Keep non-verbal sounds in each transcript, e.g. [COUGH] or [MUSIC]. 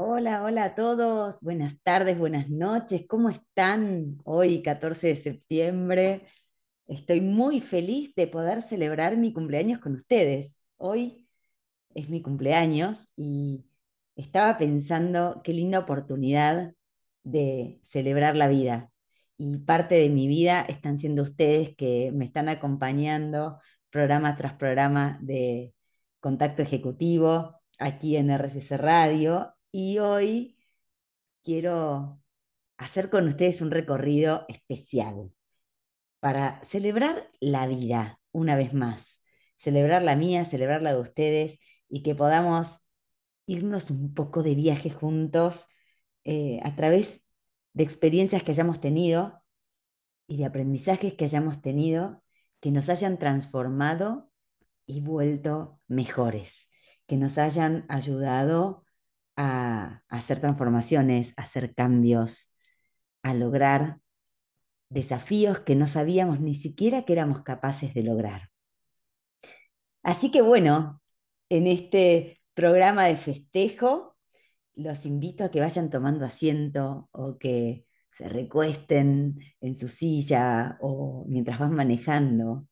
Hola, hola a todos. Buenas tardes, buenas noches. ¿Cómo están hoy, 14 de septiembre? Estoy muy feliz de poder celebrar mi cumpleaños con ustedes. Hoy es mi cumpleaños y estaba pensando qué linda oportunidad de celebrar la vida. Y parte de mi vida están siendo ustedes que me están acompañando programa tras programa de contacto ejecutivo aquí en RCC Radio. Y hoy quiero hacer con ustedes un recorrido especial para celebrar la vida una vez más, celebrar la mía, celebrar la de ustedes y que podamos irnos un poco de viaje juntos eh, a través de experiencias que hayamos tenido y de aprendizajes que hayamos tenido que nos hayan transformado y vuelto mejores, que nos hayan ayudado a, hacer transformaciones, a hacer cambios, a lograr desafíos que no sabíamos ni siquiera que éramos capaces de lograr. Así que bueno, en este programa de festejo, los invito a que vayan tomando asiento o que se recuesten en su silla o mientras van manejando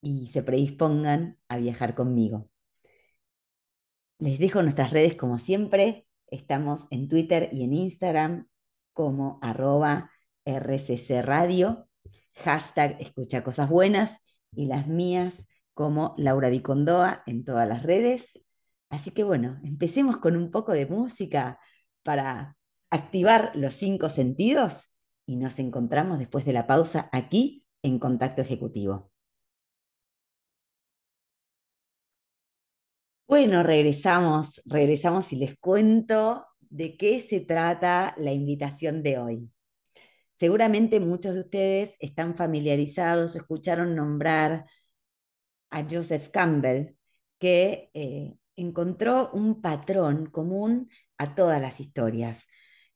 y se predispongan a viajar conmigo. Les dejo nuestras redes como siempre. Estamos en Twitter y en Instagram como arroba RCC Radio, hashtag cosas buenas y las mías como Laura Vicondoa en todas las redes. Así que bueno, empecemos con un poco de música para activar los cinco sentidos y nos encontramos después de la pausa aquí en Contacto Ejecutivo. Bueno, regresamos, regresamos y les cuento de qué se trata la invitación de hoy. Seguramente muchos de ustedes están familiarizados o escucharon nombrar a Joseph Campbell, que eh, encontró un patrón común a todas las historias.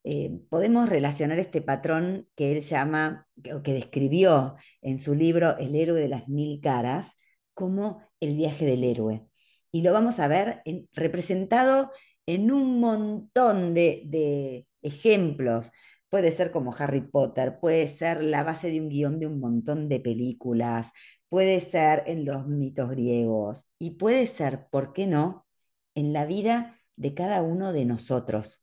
Eh, podemos relacionar este patrón que él llama, o que describió en su libro El héroe de las mil caras, como el viaje del héroe. Y lo vamos a ver en, representado en un montón de, de ejemplos. Puede ser como Harry Potter, puede ser la base de un guion de un montón de películas, puede ser en los mitos griegos y puede ser, ¿por qué no?, en la vida de cada uno de nosotros.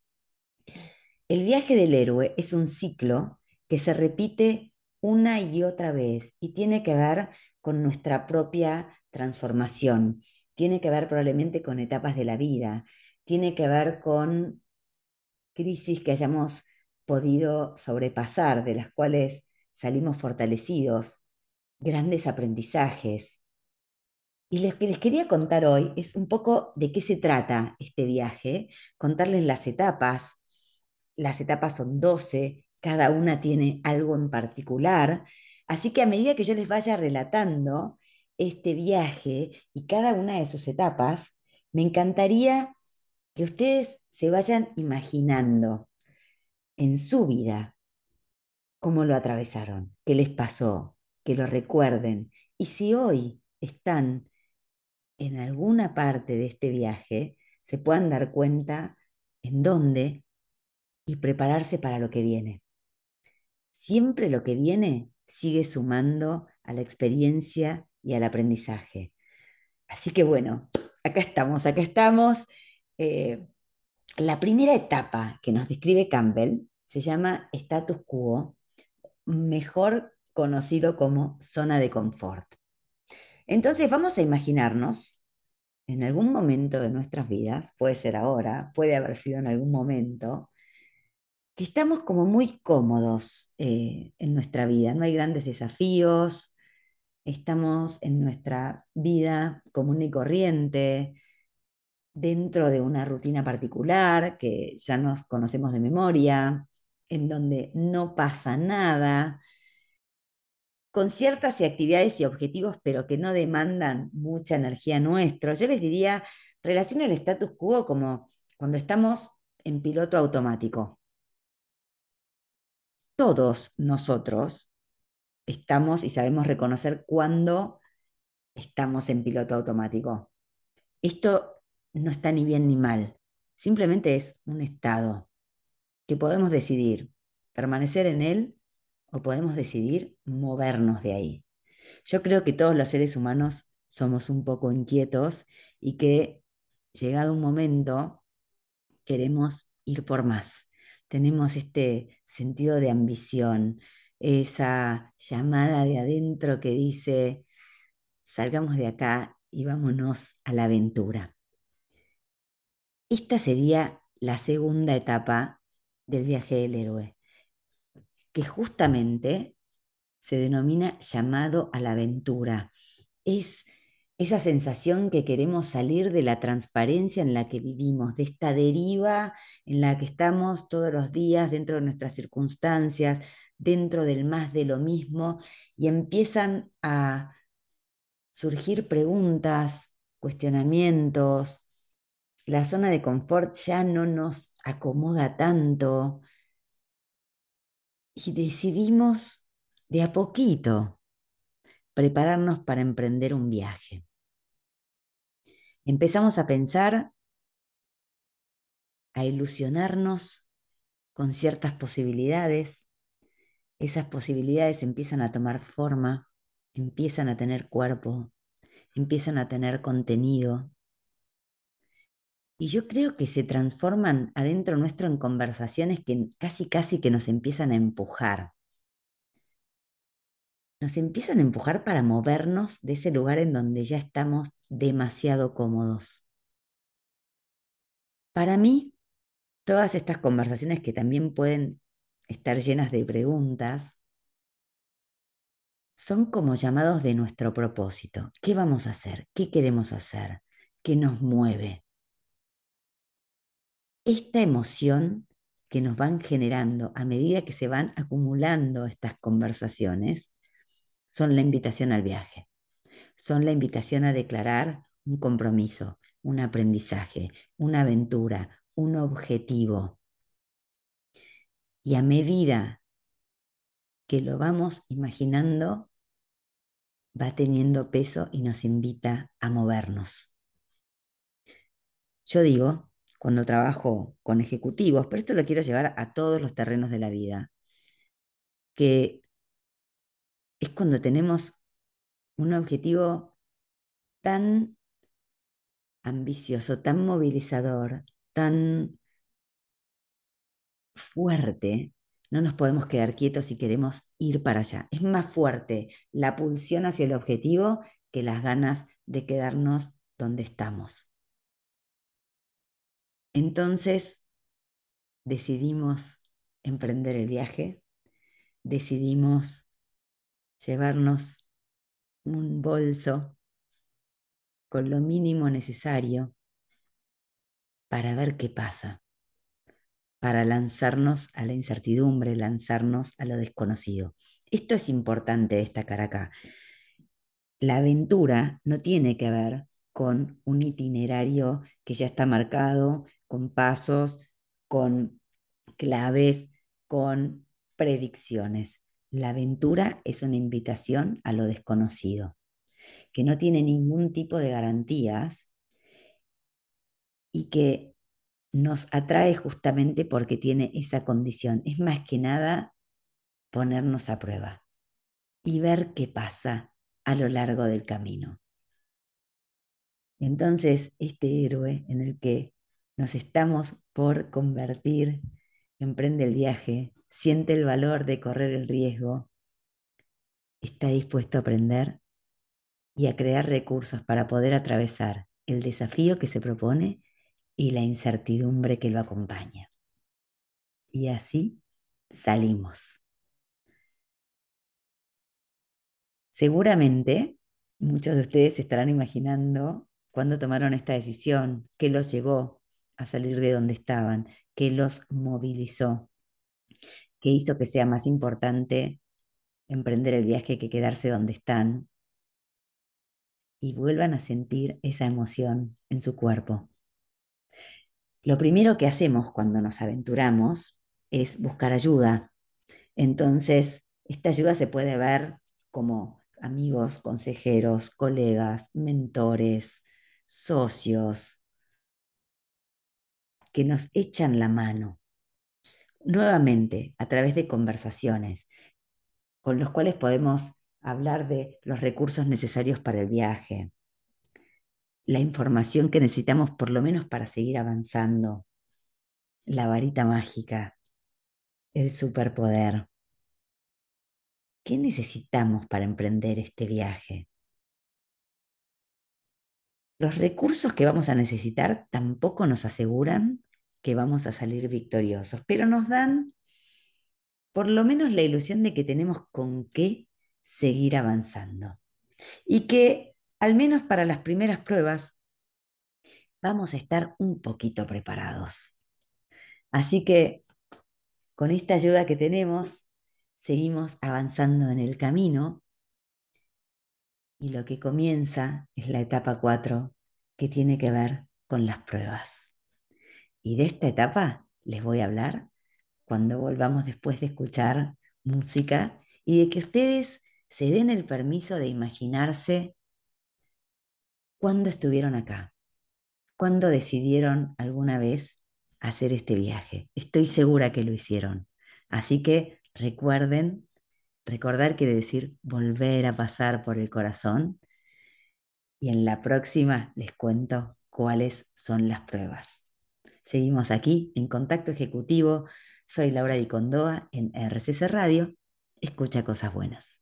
El viaje del héroe es un ciclo que se repite una y otra vez y tiene que ver con nuestra propia transformación, tiene que ver probablemente con etapas de la vida, tiene que ver con crisis que hayamos podido sobrepasar, de las cuales salimos fortalecidos, grandes aprendizajes. Y lo que les quería contar hoy es un poco de qué se trata este viaje, contarles las etapas. Las etapas son 12, cada una tiene algo en particular, así que a medida que yo les vaya relatando este viaje y cada una de sus etapas, me encantaría que ustedes se vayan imaginando en su vida cómo lo atravesaron, qué les pasó, que lo recuerden. Y si hoy están en alguna parte de este viaje, se puedan dar cuenta en dónde y prepararse para lo que viene. Siempre lo que viene sigue sumando a la experiencia y al aprendizaje. Así que bueno, acá estamos, acá estamos. Eh, la primera etapa que nos describe Campbell se llama status quo, mejor conocido como zona de confort. Entonces vamos a imaginarnos en algún momento de nuestras vidas, puede ser ahora, puede haber sido en algún momento, que estamos como muy cómodos eh, en nuestra vida, no hay grandes desafíos, estamos en nuestra vida común y corriente, dentro de una rutina particular que ya nos conocemos de memoria, en donde no pasa nada, con ciertas actividades y objetivos, pero que no demandan mucha energía nuestra. Yo les diría, relaciona el status quo como cuando estamos en piloto automático. Todos nosotros estamos y sabemos reconocer cuándo estamos en piloto automático. Esto no está ni bien ni mal, simplemente es un estado que podemos decidir permanecer en él o podemos decidir movernos de ahí. Yo creo que todos los seres humanos somos un poco inquietos y que llegado un momento queremos ir por más. Tenemos este sentido de ambición, esa llamada de adentro que dice, salgamos de acá y vámonos a la aventura. Esta sería la segunda etapa del viaje del héroe, que justamente se denomina llamado a la aventura. Es esa sensación que queremos salir de la transparencia en la que vivimos, de esta deriva en la que estamos todos los días dentro de nuestras circunstancias, dentro del más de lo mismo, y empiezan a surgir preguntas, cuestionamientos, la zona de confort ya no nos acomoda tanto y decidimos de a poquito prepararnos para emprender un viaje. Empezamos a pensar, a ilusionarnos con ciertas posibilidades. Esas posibilidades empiezan a tomar forma, empiezan a tener cuerpo, empiezan a tener contenido. Y yo creo que se transforman adentro nuestro en conversaciones que casi casi que nos empiezan a empujar nos empiezan a empujar para movernos de ese lugar en donde ya estamos demasiado cómodos. Para mí, todas estas conversaciones que también pueden estar llenas de preguntas, son como llamados de nuestro propósito. ¿Qué vamos a hacer? ¿Qué queremos hacer? ¿Qué nos mueve? Esta emoción que nos van generando a medida que se van acumulando estas conversaciones son la invitación al viaje, son la invitación a declarar un compromiso, un aprendizaje, una aventura, un objetivo. Y a medida que lo vamos imaginando, va teniendo peso y nos invita a movernos. Yo digo, cuando trabajo con ejecutivos, pero esto lo quiero llevar a todos los terrenos de la vida, que es cuando tenemos un objetivo tan ambicioso, tan movilizador, tan fuerte, no nos podemos quedar quietos si queremos ir para allá. Es más fuerte la pulsión hacia el objetivo que las ganas de quedarnos donde estamos. Entonces decidimos emprender el viaje, decidimos llevarnos un bolso con lo mínimo necesario para ver qué pasa, para lanzarnos a la incertidumbre, lanzarnos a lo desconocido. Esto es importante destacar acá. La aventura no tiene que ver con un itinerario que ya está marcado, con pasos, con claves, con predicciones. La aventura es una invitación a lo desconocido, que no tiene ningún tipo de garantías y que nos atrae justamente porque tiene esa condición. Es más que nada ponernos a prueba y ver qué pasa a lo largo del camino. Entonces, este héroe en el que nos estamos por convertir, emprende el viaje, siente el valor de correr el riesgo, está dispuesto a aprender y a crear recursos para poder atravesar el desafío que se propone y la incertidumbre que lo acompaña. Y así salimos. Seguramente muchos de ustedes estarán imaginando cuándo tomaron esta decisión, qué los llevó a salir de donde estaban, qué los movilizó que hizo que sea más importante emprender el viaje que quedarse donde están y vuelvan a sentir esa emoción en su cuerpo. Lo primero que hacemos cuando nos aventuramos es buscar ayuda. Entonces, esta ayuda se puede ver como amigos, consejeros, colegas, mentores, socios, que nos echan la mano, nuevamente a través de conversaciones, con los cuales podemos hablar de los recursos necesarios para el viaje, la información que necesitamos por lo menos para seguir avanzando, la varita mágica, el superpoder. ¿Qué necesitamos para emprender este viaje? Los recursos que vamos a necesitar tampoco nos aseguran que vamos a salir victoriosos, pero nos dan por lo menos la ilusión de que tenemos con qué seguir avanzando. Y que al menos para las primeras pruebas vamos a estar un poquito preparados. Así que con esta ayuda que tenemos, seguimos avanzando en el camino y lo que comienza es la etapa 4 que tiene que ver con las pruebas. Y de esta etapa les voy a hablar cuando volvamos después de escuchar música y de que ustedes se den el permiso de imaginarse cuándo estuvieron acá, cuándo decidieron alguna vez hacer este viaje. Estoy segura que lo hicieron. Así que recuerden, recordar quiere decir volver a pasar por el corazón. Y en la próxima les cuento cuáles son las pruebas. Seguimos aquí en Contacto Ejecutivo. Soy Laura Vicondoa en RCC Radio. Escucha cosas buenas.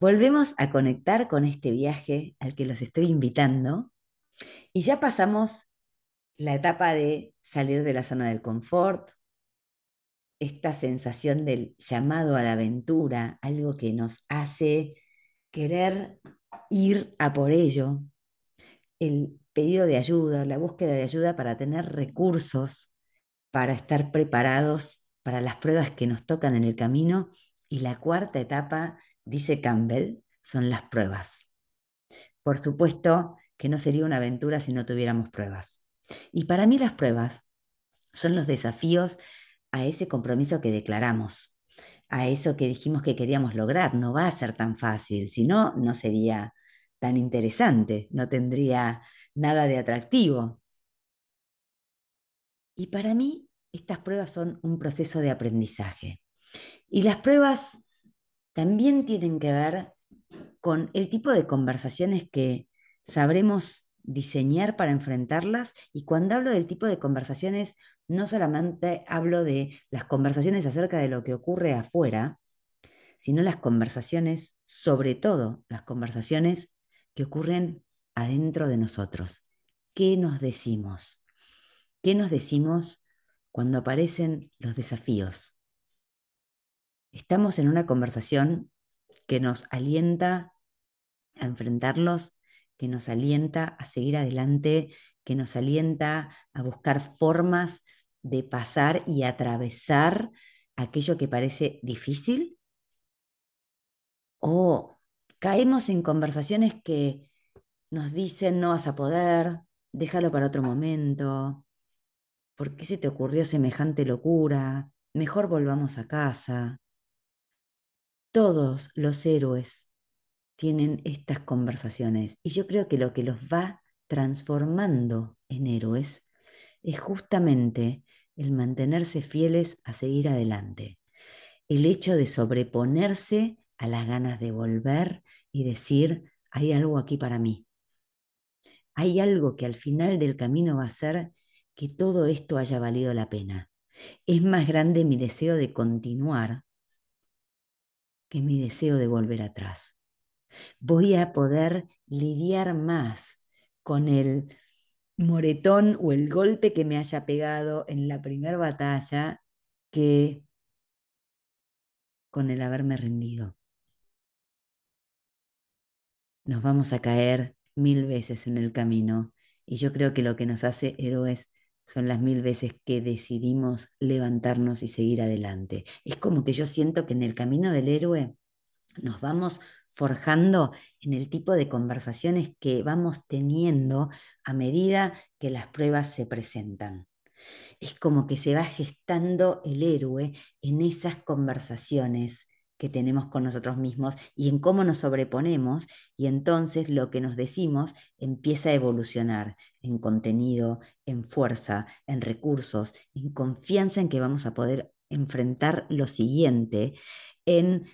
Volvemos a conectar con este viaje al que los estoy invitando y ya pasamos la etapa de salir de la zona del confort, esta sensación del llamado a la aventura, algo que nos hace querer ir a por ello, el pedido de ayuda, la búsqueda de ayuda para tener recursos, para estar preparados para las pruebas que nos tocan en el camino. Y la cuarta etapa, dice Campbell, son las pruebas. Por supuesto que no sería una aventura si no tuviéramos pruebas. Y para mí las pruebas son los desafíos a ese compromiso que declaramos, a eso que dijimos que queríamos lograr. No va a ser tan fácil, si no, no sería tan interesante, no tendría nada de atractivo. Y para mí, estas pruebas son un proceso de aprendizaje. Y las pruebas también tienen que ver con el tipo de conversaciones que sabremos diseñar para enfrentarlas. Y cuando hablo del tipo de conversaciones, no solamente hablo de las conversaciones acerca de lo que ocurre afuera, sino las conversaciones, sobre todo las conversaciones que ocurren adentro de nosotros. ¿Qué nos decimos? ¿Qué nos decimos cuando aparecen los desafíos? Estamos en una conversación que nos alienta a enfrentarlos que nos alienta a seguir adelante, que nos alienta a buscar formas de pasar y atravesar aquello que parece difícil? ¿O caemos en conversaciones que nos dicen no vas a poder, déjalo para otro momento, ¿por qué se te ocurrió semejante locura? Mejor volvamos a casa. Todos los héroes tienen estas conversaciones. Y yo creo que lo que los va transformando en héroes es justamente el mantenerse fieles a seguir adelante. El hecho de sobreponerse a las ganas de volver y decir, hay algo aquí para mí. Hay algo que al final del camino va a hacer que todo esto haya valido la pena. Es más grande mi deseo de continuar que mi deseo de volver atrás voy a poder lidiar más con el moretón o el golpe que me haya pegado en la primera batalla que con el haberme rendido. Nos vamos a caer mil veces en el camino y yo creo que lo que nos hace héroes son las mil veces que decidimos levantarnos y seguir adelante. Es como que yo siento que en el camino del héroe nos vamos forjando en el tipo de conversaciones que vamos teniendo a medida que las pruebas se presentan. Es como que se va gestando el héroe en esas conversaciones que tenemos con nosotros mismos y en cómo nos sobreponemos y entonces lo que nos decimos empieza a evolucionar en contenido, en fuerza, en recursos, en confianza en que vamos a poder enfrentar lo siguiente, en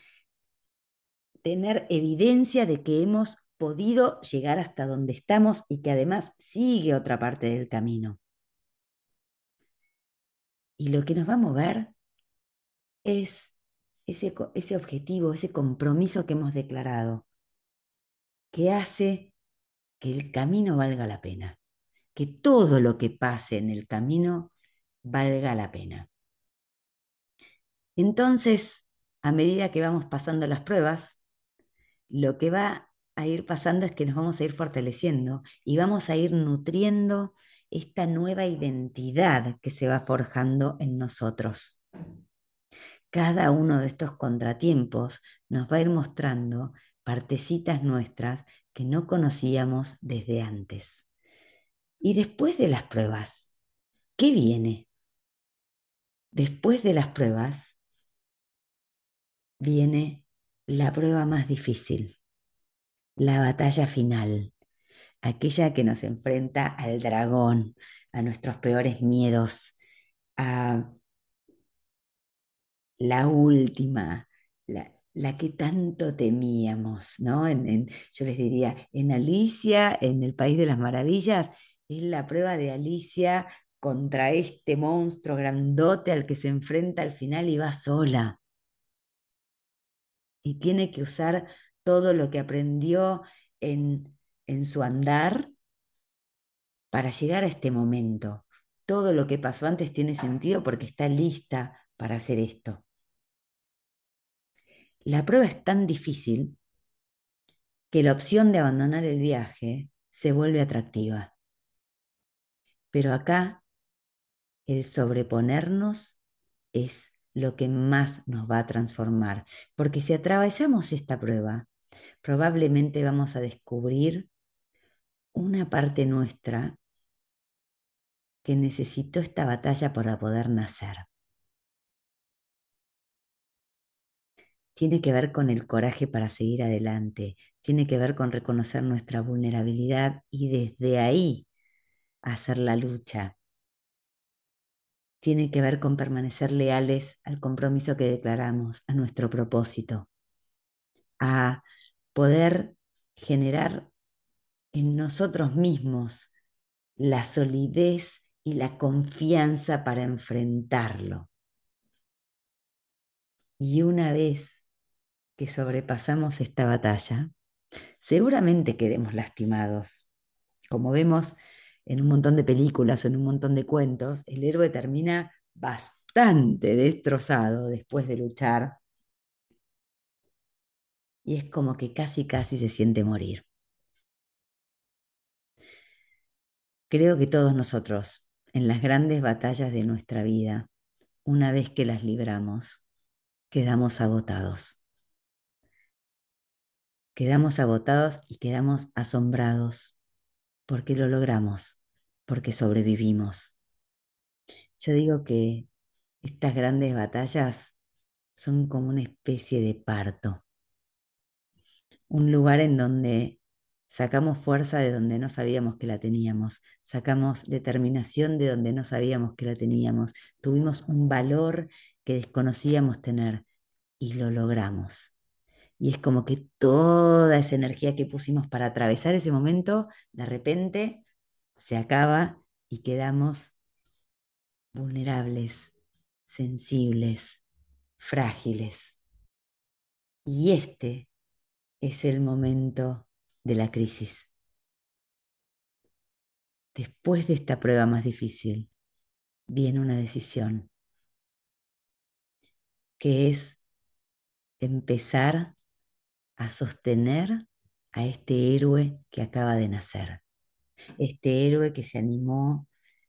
tener evidencia de que hemos podido llegar hasta donde estamos y que además sigue otra parte del camino. Y lo que nos va a mover es ese, ese objetivo, ese compromiso que hemos declarado, que hace que el camino valga la pena, que todo lo que pase en el camino valga la pena. Entonces, a medida que vamos pasando las pruebas, lo que va a ir pasando es que nos vamos a ir fortaleciendo y vamos a ir nutriendo esta nueva identidad que se va forjando en nosotros. Cada uno de estos contratiempos nos va a ir mostrando partecitas nuestras que no conocíamos desde antes. Y después de las pruebas, ¿qué viene? Después de las pruebas viene la prueba más difícil, la batalla final, aquella que nos enfrenta al dragón, a nuestros peores miedos, a la última, la, que tanto temíamos, ¿no? yo les diría, en Alicia, en el País de las Maravillas, es la prueba de Alicia contra este monstruo grandote al que se enfrenta al final y va sola. Y tiene que usar todo lo que aprendió en, en su andar para llegar a este momento. Todo lo que pasó antes tiene sentido porque está lista para hacer esto. La prueba es tan difícil que la opción de abandonar el viaje se vuelve atractiva. Pero acá el sobreponernos es lo que más nos va a transformar, porque si atravesamos esta prueba, probablemente vamos a descubrir una parte nuestra que necesitó esta batalla para poder nacer. Tiene que ver con el coraje para seguir adelante, tiene que ver con reconocer nuestra vulnerabilidad y desde ahí hacer la lucha. Tiene que ver con permanecer leales al compromiso que declaramos, a nuestro propósito, a poder generar en nosotros mismos la solidez y la confianza para enfrentarlo. Y una vez que sobrepasamos esta batalla, seguramente quedemos lastimados. Como vemos en un montón de películas o en un montón de cuentos, el héroe termina bastante destrozado después de luchar y es como que casi casi se siente morir. Creo que todos nosotros, en las grandes batallas de nuestra vida, una vez que las libramos, quedamos agotados. Quedamos agotados y quedamos asombrados porque lo logramos, porque sobrevivimos. Yo digo que estas grandes batallas son como una especie de parto un lugar en donde sacamos fuerza de donde no sabíamos que la teníamos, sacamos determinación de donde no sabíamos que la teníamos, tuvimos un valor que desconocíamos tener y lo logramos. Y es como que toda esa energía que pusimos para atravesar ese momento, de repente se acaba y quedamos vulnerables, sensibles, frágiles. Y este es el momento de la crisis. Después de esta prueba más difícil, viene una decisión, que es empezar a sostener a este héroe que acaba de nacer, este héroe que se animó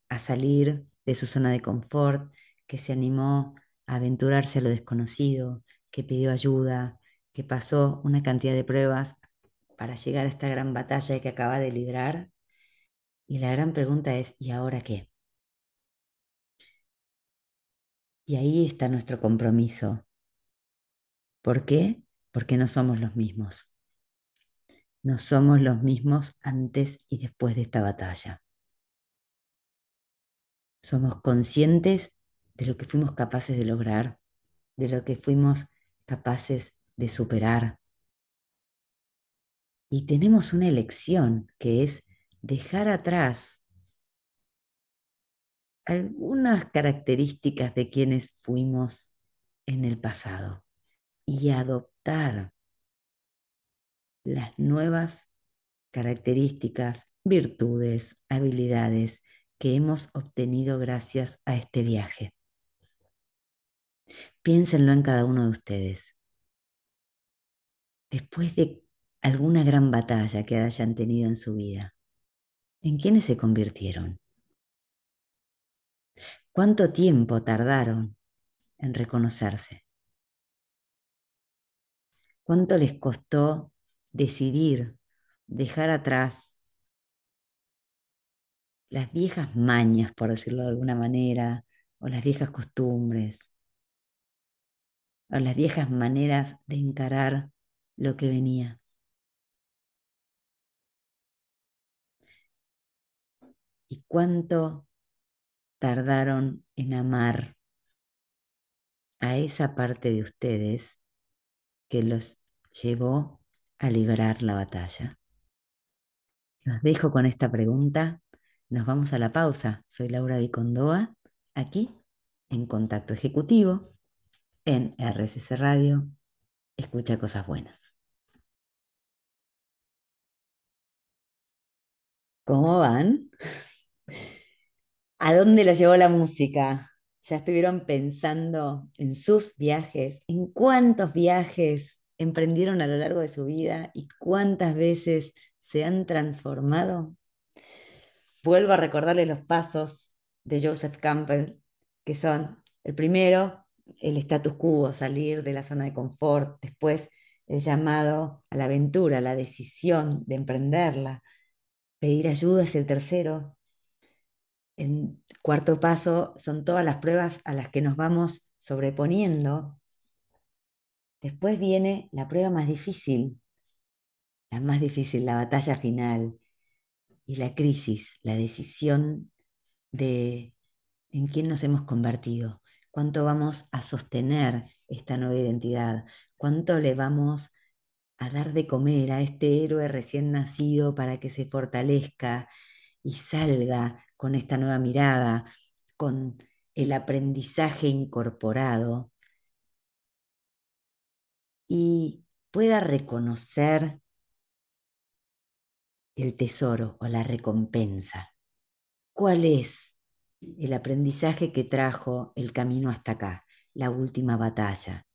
a salir de su zona de confort, que se animó a aventurarse a lo desconocido, que pidió ayuda, que pasó una cantidad de pruebas para llegar a esta gran batalla que acaba de librar. Y la gran pregunta es, ¿y ahora qué? Y ahí está nuestro compromiso ¿Por qué? Porque no somos los mismos. No somos los mismos antes y después de esta batalla. Somos conscientes de lo que fuimos capaces de lograr, de lo que fuimos capaces de superar. Y tenemos una elección que es dejar atrás algunas características de quienes fuimos en el pasado y las nuevas características, virtudes, habilidades que hemos obtenido gracias a este viaje. Piénsenlo en cada uno de ustedes. Después de alguna gran batalla que hayan tenido en su vida, ¿en quiénes se convirtieron? ¿Cuánto tiempo tardaron en reconocerse? ¿Cuánto les costó decidir dejar atrás las viejas mañas, por decirlo de alguna manera, o las viejas costumbres, o las viejas maneras de encarar lo que venía? ¿Y cuánto tardaron en amar a esa parte de ustedes que los llevó a librar la batalla? Los dejo con esta pregunta. Nos vamos a la pausa. Soy Laura Vicondoa, aquí en Contacto Ejecutivo, en RSC Radio. Escucha cosas buenas. ¿Cómo van? ¿A dónde los llevó la música? ¿Ya estuvieron pensando en sus viajes? ¿En cuántos viajes emprendieron a lo largo de su vida y cuántas veces se han transformado? Vuelvo a recordarles los pasos de Joseph Campbell, que son el primero, el status quo, salir de la zona de confort, después el llamado a la aventura, la decisión de emprenderla, pedir ayuda es el tercero, en cuarto paso son todas las pruebas a las que nos vamos sobreponiendo. Después viene la prueba más difícil, la más difícil, la batalla final y la crisis, la decisión de en quién nos hemos convertido, cuánto vamos a sostener esta nueva identidad, cuánto le vamos a dar de comer a este héroe recién nacido para que se fortalezca y salga con esta nueva mirada, con el aprendizaje incorporado y pueda reconocer el tesoro o la recompensa. ¿Cuál es el aprendizaje que trajo el camino hasta acá, la última batalla?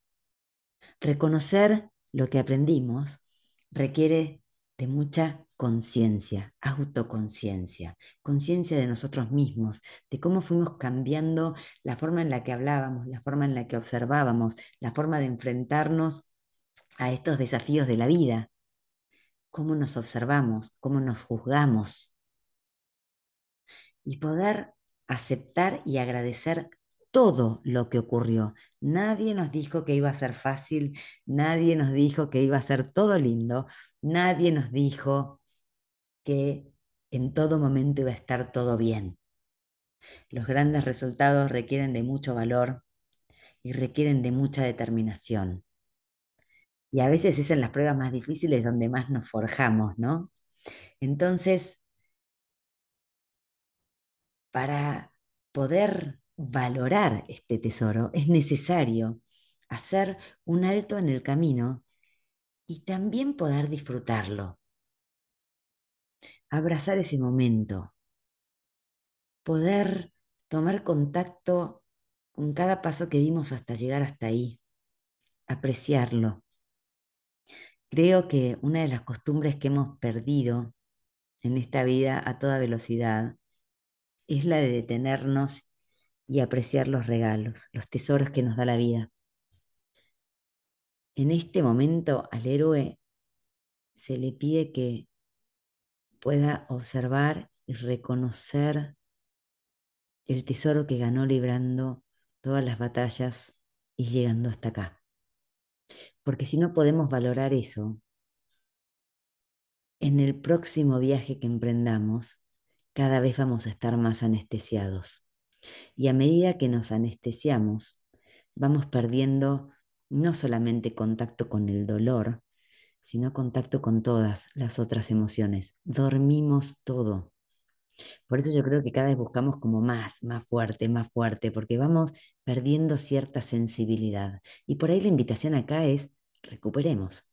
Reconocer lo que aprendimos requiere de mucha conciencia, autoconciencia, conciencia de nosotros mismos, de cómo fuimos cambiando la forma en la que hablábamos, la forma en la que observábamos, la forma de enfrentarnos a estos desafíos de la vida, cómo nos observamos, cómo nos juzgamos y poder aceptar y agradecer todo lo que ocurrió. Nadie nos dijo que iba a ser fácil, nadie nos dijo que iba a ser todo lindo, nadie nos dijo que en todo momento iba a estar todo bien. Los grandes resultados requieren de mucho valor y requieren de mucha determinación. Y a veces es en las pruebas más difíciles donde más nos forjamos, ¿no? Entonces, para poder valorar este tesoro es necesario hacer un alto en el camino y también poder disfrutarlo abrazar ese momento, poder tomar contacto con cada paso que dimos hasta llegar hasta ahí, apreciarlo. Creo que una de las costumbres que hemos perdido en esta vida a toda velocidad es la de detenernos y apreciar los regalos, los tesoros que nos da la vida. En este momento al héroe se le pide que pueda observar y reconocer el tesoro que ganó librando todas las batallas y llegando hasta acá. Porque si no podemos valorar eso, en el próximo viaje que emprendamos, cada vez vamos a estar más anestesiados. Y a medida que nos anestesiamos, vamos perdiendo no solamente contacto con el dolor, sino contacto con todas las otras emociones. Dormimos todo. Por eso yo creo que cada vez buscamos como más, más fuerte, más fuerte, porque vamos perdiendo cierta sensibilidad. Y por ahí la invitación acá es recuperemos.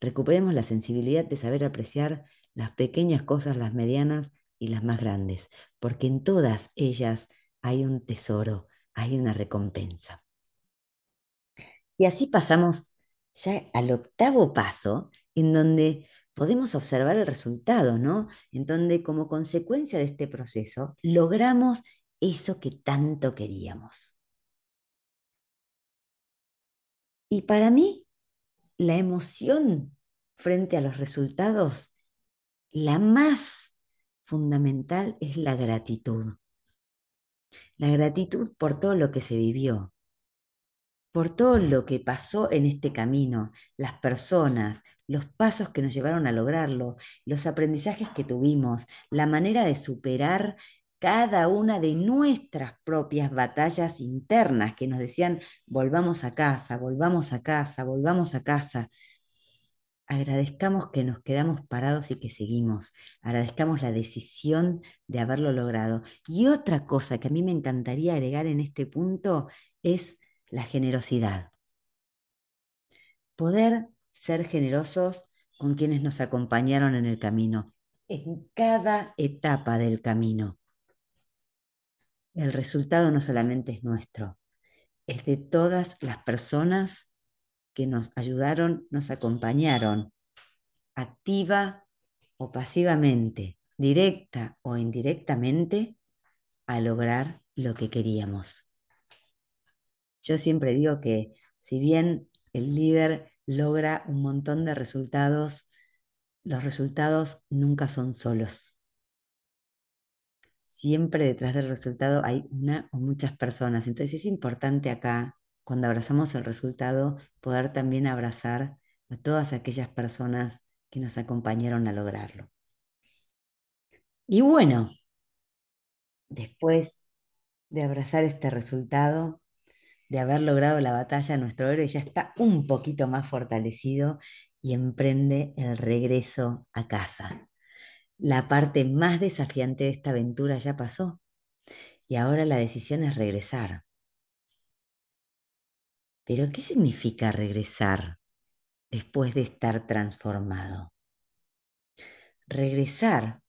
Recuperemos la sensibilidad de saber apreciar las pequeñas cosas, las medianas y las más grandes, porque en todas ellas hay un tesoro, hay una recompensa. Y así pasamos ya al octavo paso, en donde podemos observar el resultado, ¿no? En donde como consecuencia de este proceso logramos eso que tanto queríamos. Y para mí, la emoción frente a los resultados, la más fundamental es la gratitud. La gratitud por todo lo que se vivió, por todo lo que pasó en este camino, las personas, los pasos que nos llevaron a lograrlo, los aprendizajes que tuvimos, la manera de superar cada una de nuestras propias batallas internas que nos decían, volvamos a casa, volvamos a casa, volvamos a casa. Agradezcamos que nos quedamos parados y que seguimos. Agradezcamos la decisión de haberlo logrado. Y otra cosa que a mí me encantaría agregar en este punto es la generosidad. Poder ser generosos con quienes nos acompañaron en el camino, en cada etapa del camino. El resultado no solamente es nuestro, es de todas las personas que nos ayudaron, nos acompañaron, activa o pasivamente, directa o indirectamente, a lograr lo que queríamos. Yo siempre digo que si bien el líder logra un montón de resultados, los resultados nunca son solos. Siempre detrás del resultado hay una o muchas personas. Entonces es importante acá, cuando abrazamos el resultado, poder también abrazar a todas aquellas personas que nos acompañaron a lograrlo. Y bueno, después de abrazar este resultado, de haber logrado la batalla, nuestro héroe ya está un poquito más fortalecido y emprende el regreso a casa. La parte más desafiante de esta aventura ya pasó y ahora la decisión es regresar. Pero ¿qué significa regresar después de estar transformado? Regresar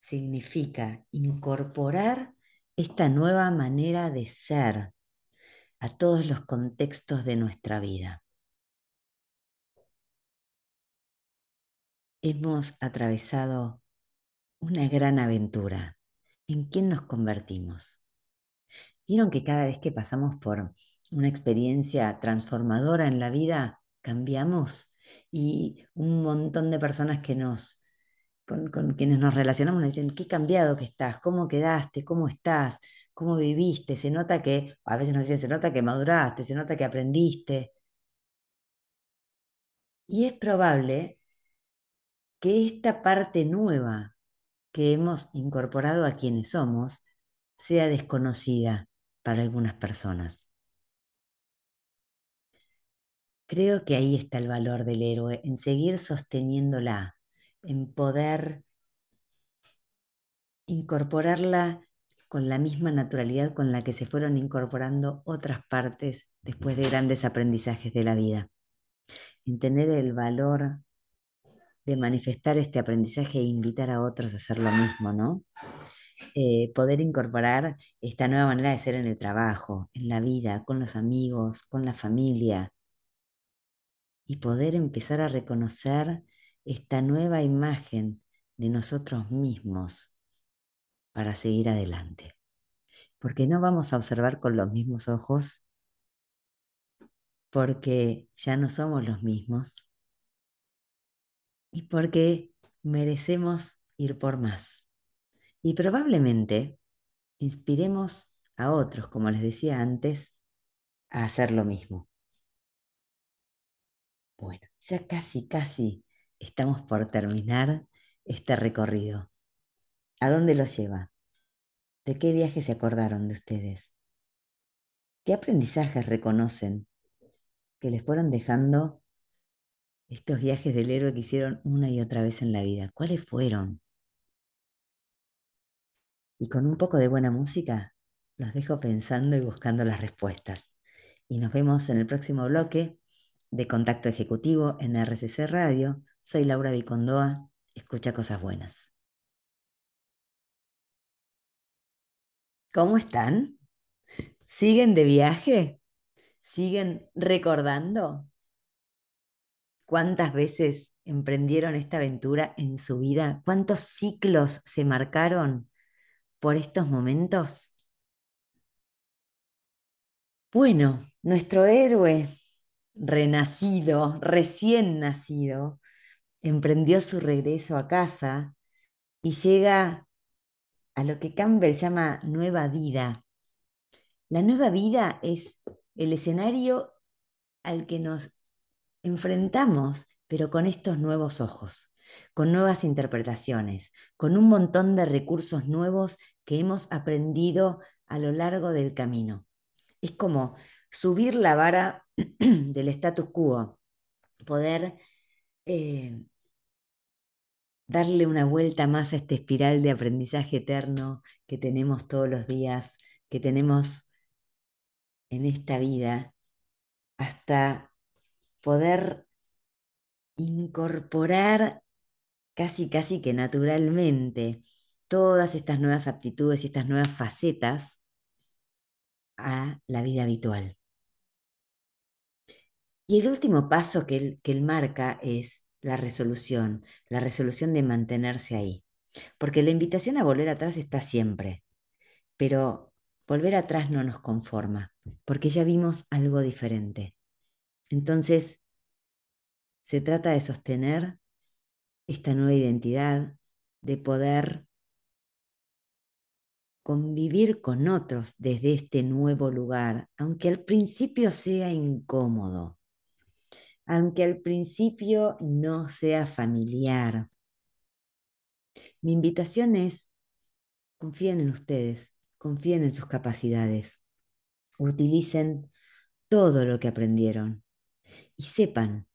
significa incorporar esta nueva manera de ser, a todos los contextos de nuestra vida. Hemos atravesado una gran aventura. ¿En quién nos convertimos? ¿Vieron que cada vez que pasamos por una experiencia transformadora en la vida, cambiamos? Y un montón de personas que nos, con, con quienes nos relacionamos nos dicen, qué cambiado que estás, cómo quedaste, cómo estás, cómo viviste, se nota que, a veces nos dicen, se nota que maduraste, se nota que aprendiste. Y es probable que esta parte nueva que hemos incorporado a quienes somos sea desconocida para algunas personas. Creo que ahí está el valor del héroe, en seguir sosteniéndola, en poder incorporarla con la misma naturalidad con la que se fueron incorporando otras partes después de grandes aprendizajes de la vida. En tener el valor de manifestar este aprendizaje e invitar a otros a hacer lo mismo, ¿no? Eh, poder incorporar esta nueva manera de ser en el trabajo, en la vida, con los amigos, con la familia, y poder empezar a reconocer esta nueva imagen de nosotros mismos para seguir adelante. Porque no vamos a observar con los mismos ojos, porque ya no somos los mismos y porque merecemos ir por más. Y probablemente inspiremos a otros, como les decía antes, a hacer lo mismo. Bueno, ya casi, casi estamos por terminar este recorrido. ¿A dónde lo lleva? ¿De qué viaje se acordaron de ustedes? ¿Qué aprendizajes reconocen que les fueron dejando estos viajes del héroe que hicieron una y otra vez en la vida? ¿Cuáles fueron? Y con un poco de buena música, los dejo pensando y buscando las respuestas. Y nos vemos en el próximo bloque de Contacto Ejecutivo en RCC Radio. Soy Laura Vicondoa. Escucha cosas buenas. ¿Cómo están? ¿Siguen de viaje? ¿Siguen recordando? ¿Cuántas veces emprendieron esta aventura en su vida? ¿Cuántos ciclos se marcaron por estos momentos? Bueno, nuestro héroe renacido, recién nacido, emprendió su regreso a casa y llega a lo que Campbell llama nueva vida. La nueva vida es el escenario al que nos enfrentamos, pero con estos nuevos ojos, con nuevas interpretaciones, con un montón de recursos nuevos que hemos aprendido a lo largo del camino. Es como subir la vara [CLEARS THROAT] del status quo, poder eh, darle una vuelta más a esta espiral de aprendizaje eterno que tenemos todos los días, que tenemos en esta vida, hasta poder incorporar casi, casi que naturalmente todas estas nuevas aptitudes y estas nuevas facetas a la vida habitual. Y el último paso que él, que él marca es la resolución, la resolución de mantenerse ahí. Porque la invitación a volver atrás está siempre, pero volver atrás no nos conforma, porque ya vimos algo diferente. Entonces, se trata de sostener esta nueva identidad, de poder convivir con otros desde este nuevo lugar, aunque al principio sea incómodo, aunque al principio no sea familiar. Mi invitación es, confíen en ustedes, confíen en sus capacidades, utilicen todo lo que aprendieron y sepan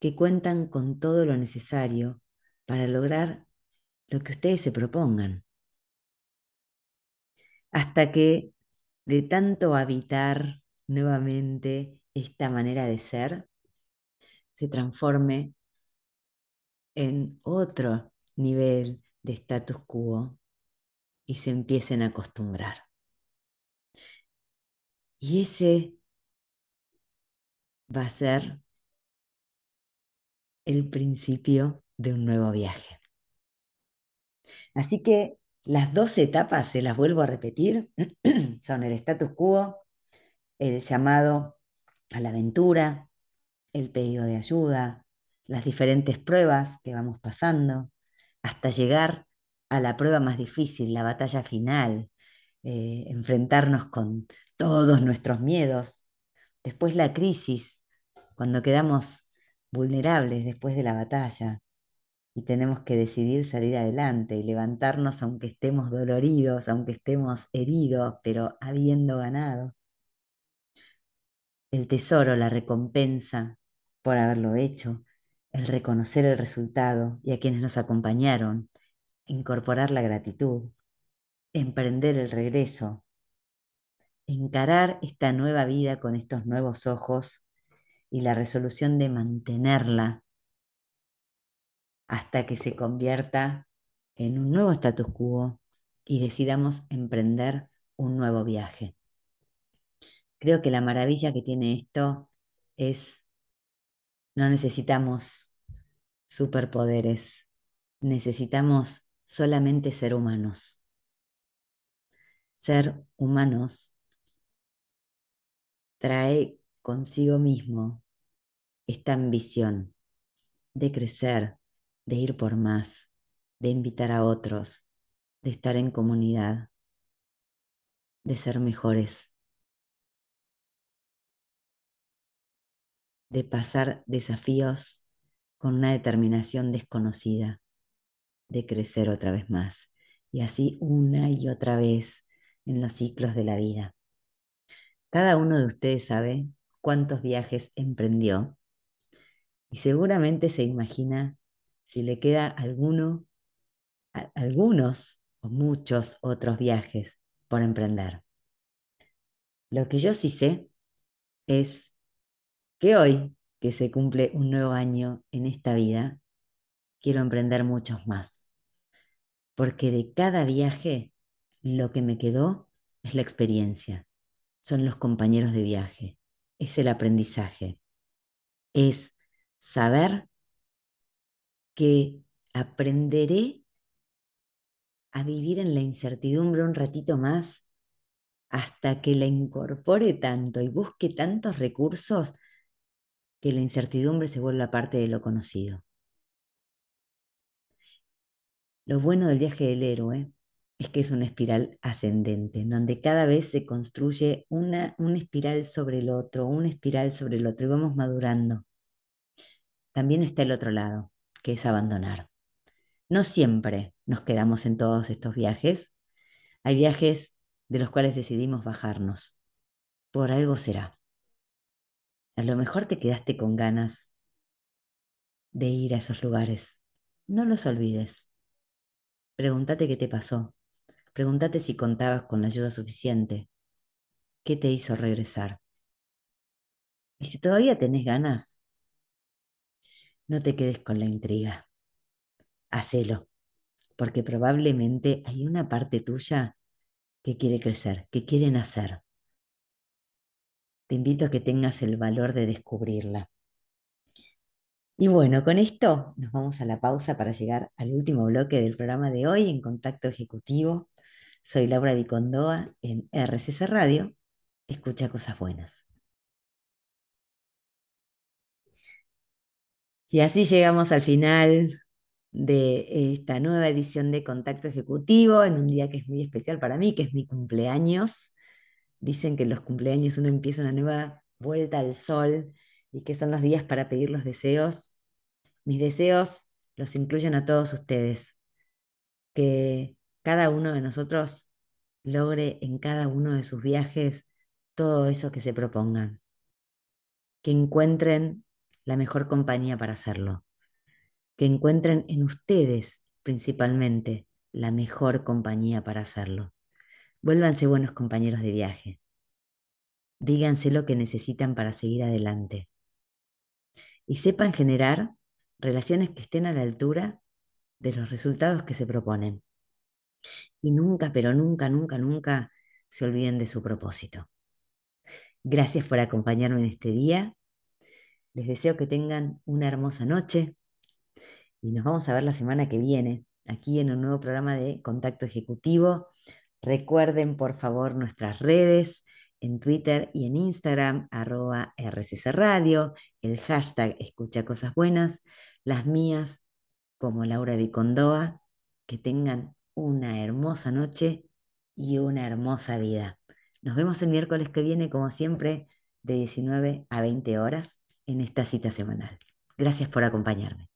que cuentan con todo lo necesario para lograr lo que ustedes se propongan. Hasta que de tanto habitar nuevamente esta manera de ser, se transforme en otro nivel de status quo y se empiecen a acostumbrar. Y ese va a ser el principio de un nuevo viaje. Así que las dos etapas, se las vuelvo a repetir, [CLEARS THROAT] son el status quo, el llamado a la aventura, el pedido de ayuda, las diferentes pruebas que vamos pasando, hasta llegar a la prueba más difícil, la batalla final, eh, enfrentarnos con todos nuestros miedos, después la crisis, cuando quedamos vulnerables después de la batalla y tenemos que decidir salir adelante y levantarnos aunque estemos doloridos, aunque estemos heridos, pero habiendo ganado. El tesoro, la recompensa, por haberlo hecho, el reconocer el resultado y a quienes nos acompañaron, incorporar la gratitud, emprender el regreso, encarar esta nueva vida con estos nuevos ojos y la resolución de mantenerla hasta que se convierta en un nuevo status quo y decidamos emprender un nuevo viaje. Creo que la maravilla que tiene esto es no necesitamos superpoderes, necesitamos solamente ser humanos. Ser humanos trae consigo mismo esta ambición de crecer, de ir por más, de invitar a otros, de estar en comunidad, de ser mejores. De pasar desafíos con una determinación desconocida, de crecer otra vez más. Y así una y otra vez en los ciclos de la vida. Cada uno de ustedes sabe cuántos viajes emprendió y seguramente se imagina si le queda alguno, algunos o muchos otros viajes por emprender. Lo que yo sí sé es que hoy, que se cumple un nuevo año en esta vida, quiero emprender muchos más. Porque de cada viaje, lo que me quedó es la experiencia, son los compañeros de viaje, es el aprendizaje, es saber que aprenderé a vivir en la incertidumbre un ratito más hasta que la incorpore tanto y busque tantos recursos que la incertidumbre se vuelva parte de lo conocido. Lo bueno del viaje del héroe es que es una espiral ascendente, en donde cada vez se construye una, una espiral sobre el otro, una espiral sobre el otro, y vamos madurando. También está el otro lado, que es abandonar. No siempre nos quedamos en todos estos viajes. Hay viajes de los cuales decidimos bajarnos. Por algo será. A lo mejor te quedaste con ganas de ir a esos lugares. No los olvides. Pregúntate qué te pasó. Pregúntate si contabas con la ayuda suficiente. ¿Qué te hizo regresar? Y si todavía tenés ganas, no te quedes con la intriga. Hacelo, porque probablemente hay una parte tuya que quiere crecer, que quiere nacer. Te invito a que tengas el valor de descubrirla. Y bueno, con esto nos vamos a la pausa para llegar al último bloque del programa de hoy en Contacto Ejecutivo. Soy Laura Vicondoa en RCC Radio. Escucha cosas buenas. Y así llegamos al final de esta nueva edición de Contacto Ejecutivo, en un día que es muy especial para mí, que es mi cumpleaños. Dicen que los cumpleaños uno empieza una nueva vuelta al sol y que son los días para pedir los deseos. Mis deseos los incluyen a todos ustedes. Que cada uno de nosotros logre en cada uno de sus viajes todo eso que se propongan. Que encuentren la mejor compañía para hacerlo que encuentren en ustedes principalmente la mejor compañía para hacerlo. Vuélvanse buenos compañeros de viaje. Díganse lo que necesitan para seguir adelante. Y sepan generar relaciones que estén a la altura de los resultados que se proponen. Y nunca, pero nunca, nunca, nunca se olviden de su propósito. Gracias por acompañarme en este día. Les deseo que tengan una hermosa noche, y nos vamos a ver la semana que viene aquí en un nuevo programa de Contacto Ejecutivo. Recuerden por favor nuestras redes en Twitter y en Instagram, arroba RCC Radio, el hashtag Escucha Cosas Buenas, las mías como Laura Vicondoa, que tengan una hermosa noche y una hermosa vida. Nos vemos el miércoles que viene, como siempre, de 19 a 20 horas en esta cita semanal. Gracias por acompañarme.